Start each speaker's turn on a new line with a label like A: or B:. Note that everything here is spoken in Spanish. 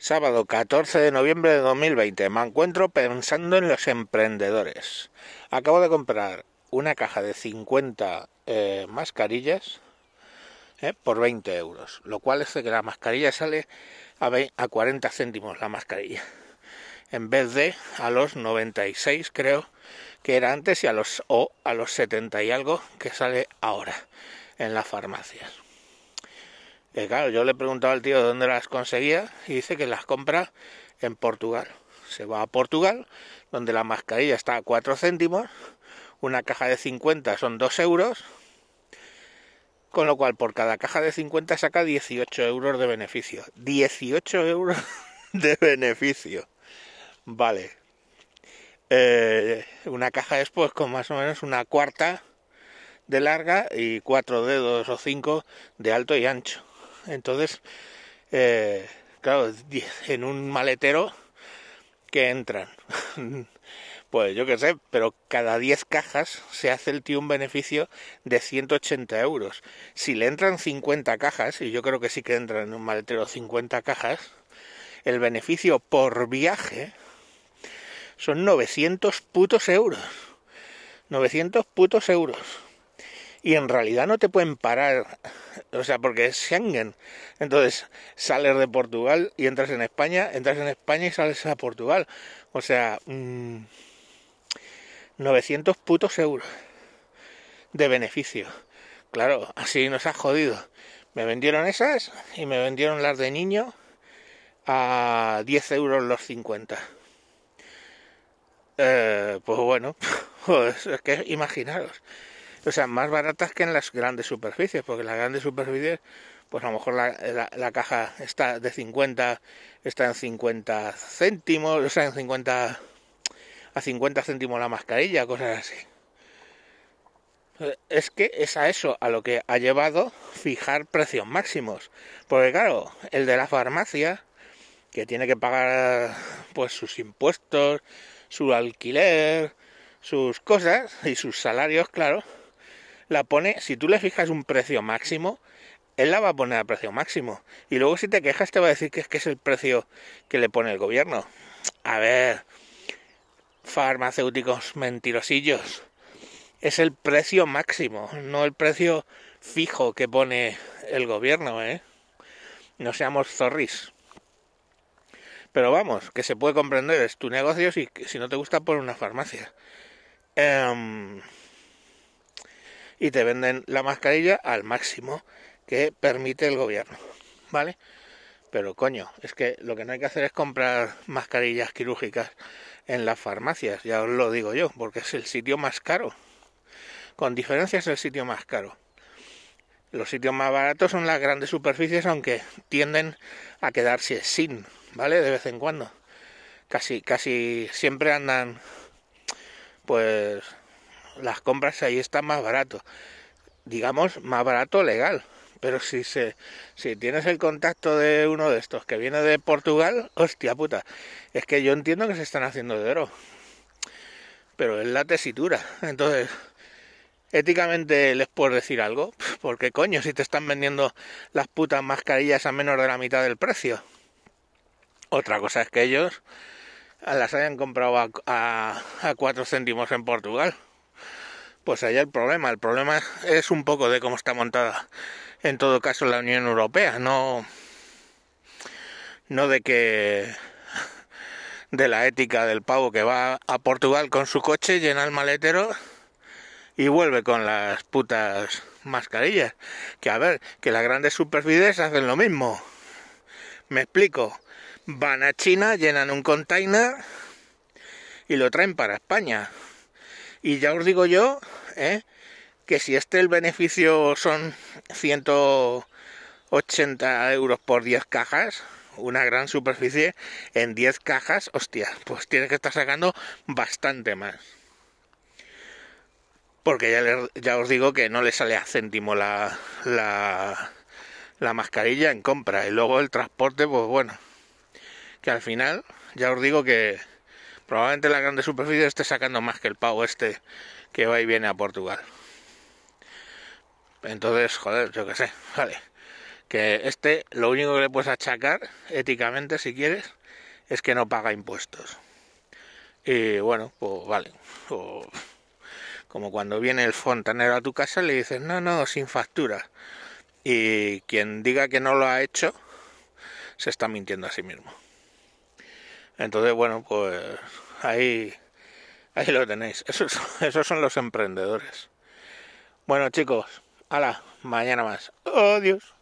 A: Sábado 14 de noviembre de 2020. Me encuentro pensando en los emprendedores. Acabo de comprar una caja de 50 eh, mascarillas eh, por 20 euros, lo cual es que la mascarilla sale a, a 40 céntimos la mascarilla, en vez de a los 96 creo que era antes y a los o a los 70 y algo que sale ahora en las farmacias claro, yo le he preguntado al tío de dónde las conseguía y dice que las compra en Portugal. Se va a Portugal, donde la mascarilla está a 4 céntimos, una caja de 50 son 2 euros, con lo cual por cada caja de 50 saca 18 euros de beneficio. 18 euros de beneficio. Vale. Eh, una caja es pues con más o menos una cuarta de larga y cuatro dedos o cinco de alto y ancho. Entonces, eh, claro, en un maletero que entran. Pues yo qué sé, pero cada 10 cajas se hace el tío un beneficio de 180 euros. Si le entran 50 cajas, y yo creo que sí que entran en un maletero 50 cajas, el beneficio por viaje son 900 putos euros. 900 putos euros y en realidad no te pueden parar, o sea, porque es Schengen. Entonces sales de Portugal y entras en España, entras en España y sales a Portugal. O sea, 900 mm, putos euros de beneficio. Claro, así nos ha jodido. Me vendieron esas y me vendieron las de niño a 10 euros los 50. Eh, pues bueno, pues es que imaginaros o sea, más baratas que en las grandes superficies, porque las grandes superficies, pues a lo mejor la, la, caja está de 50, está en 50 céntimos, o sea, en 50, a 50 céntimos la mascarilla, cosas así. Es que es a eso a lo que ha llevado fijar precios máximos. Porque claro, el de la farmacia, que tiene que pagar pues sus impuestos, su alquiler, sus cosas y sus salarios, claro, la pone, si tú le fijas un precio máximo, él la va a poner a precio máximo. Y luego si te quejas te va a decir que es que es el precio que le pone el gobierno. A ver, farmacéuticos mentirosillos. Es el precio máximo, no el precio fijo que pone el gobierno, ¿eh? No seamos zorris. Pero vamos, que se puede comprender, es tu negocio si, si no te gusta por una farmacia. Eh, y te venden la mascarilla al máximo que permite el gobierno, ¿vale? Pero coño, es que lo que no hay que hacer es comprar mascarillas quirúrgicas en las farmacias, ya os lo digo yo, porque es el sitio más caro. Con diferencia es el sitio más caro. Los sitios más baratos son las grandes superficies, aunque tienden a quedarse sin, ¿vale? De vez en cuando. Casi, casi siempre andan, pues, las compras ahí están más barato. Digamos, más barato legal. Pero si se, si tienes el contacto de uno de estos que viene de Portugal, hostia puta, es que yo entiendo que se están haciendo de oro. Pero es la tesitura. Entonces, éticamente les puedo decir algo. Porque coño, si te están vendiendo las putas mascarillas a menos de la mitad del precio. Otra cosa es que ellos las hayan comprado a, a, a 4 céntimos en Portugal pues allá el problema. El problema es un poco de cómo está montada en todo caso la Unión Europea, no, no de que de la ética del pavo que va a Portugal con su coche, llena el maletero y vuelve con las putas mascarillas. Que a ver, que las grandes superficies hacen lo mismo. Me explico. Van a China, llenan un container y lo traen para España. Y ya os digo yo ¿eh? que si este el beneficio son 180 euros por 10 cajas, una gran superficie en 10 cajas, hostia, pues tiene que estar sacando bastante más. Porque ya, ya os digo que no le sale a céntimo la, la, la mascarilla en compra. Y luego el transporte, pues bueno, que al final, ya os digo que probablemente la grande superficie esté sacando más que el pavo este que va y viene a Portugal. Entonces, joder, yo qué sé, vale. Que este, lo único que le puedes achacar éticamente, si quieres, es que no paga impuestos. Y bueno, pues vale. como cuando viene el fontanero a tu casa le dices, no, no, sin factura. Y quien diga que no lo ha hecho, se está mintiendo a sí mismo. Entonces, bueno, pues ahí, ahí lo tenéis. Esos, esos son los emprendedores. Bueno, chicos, hala, mañana más. Adiós.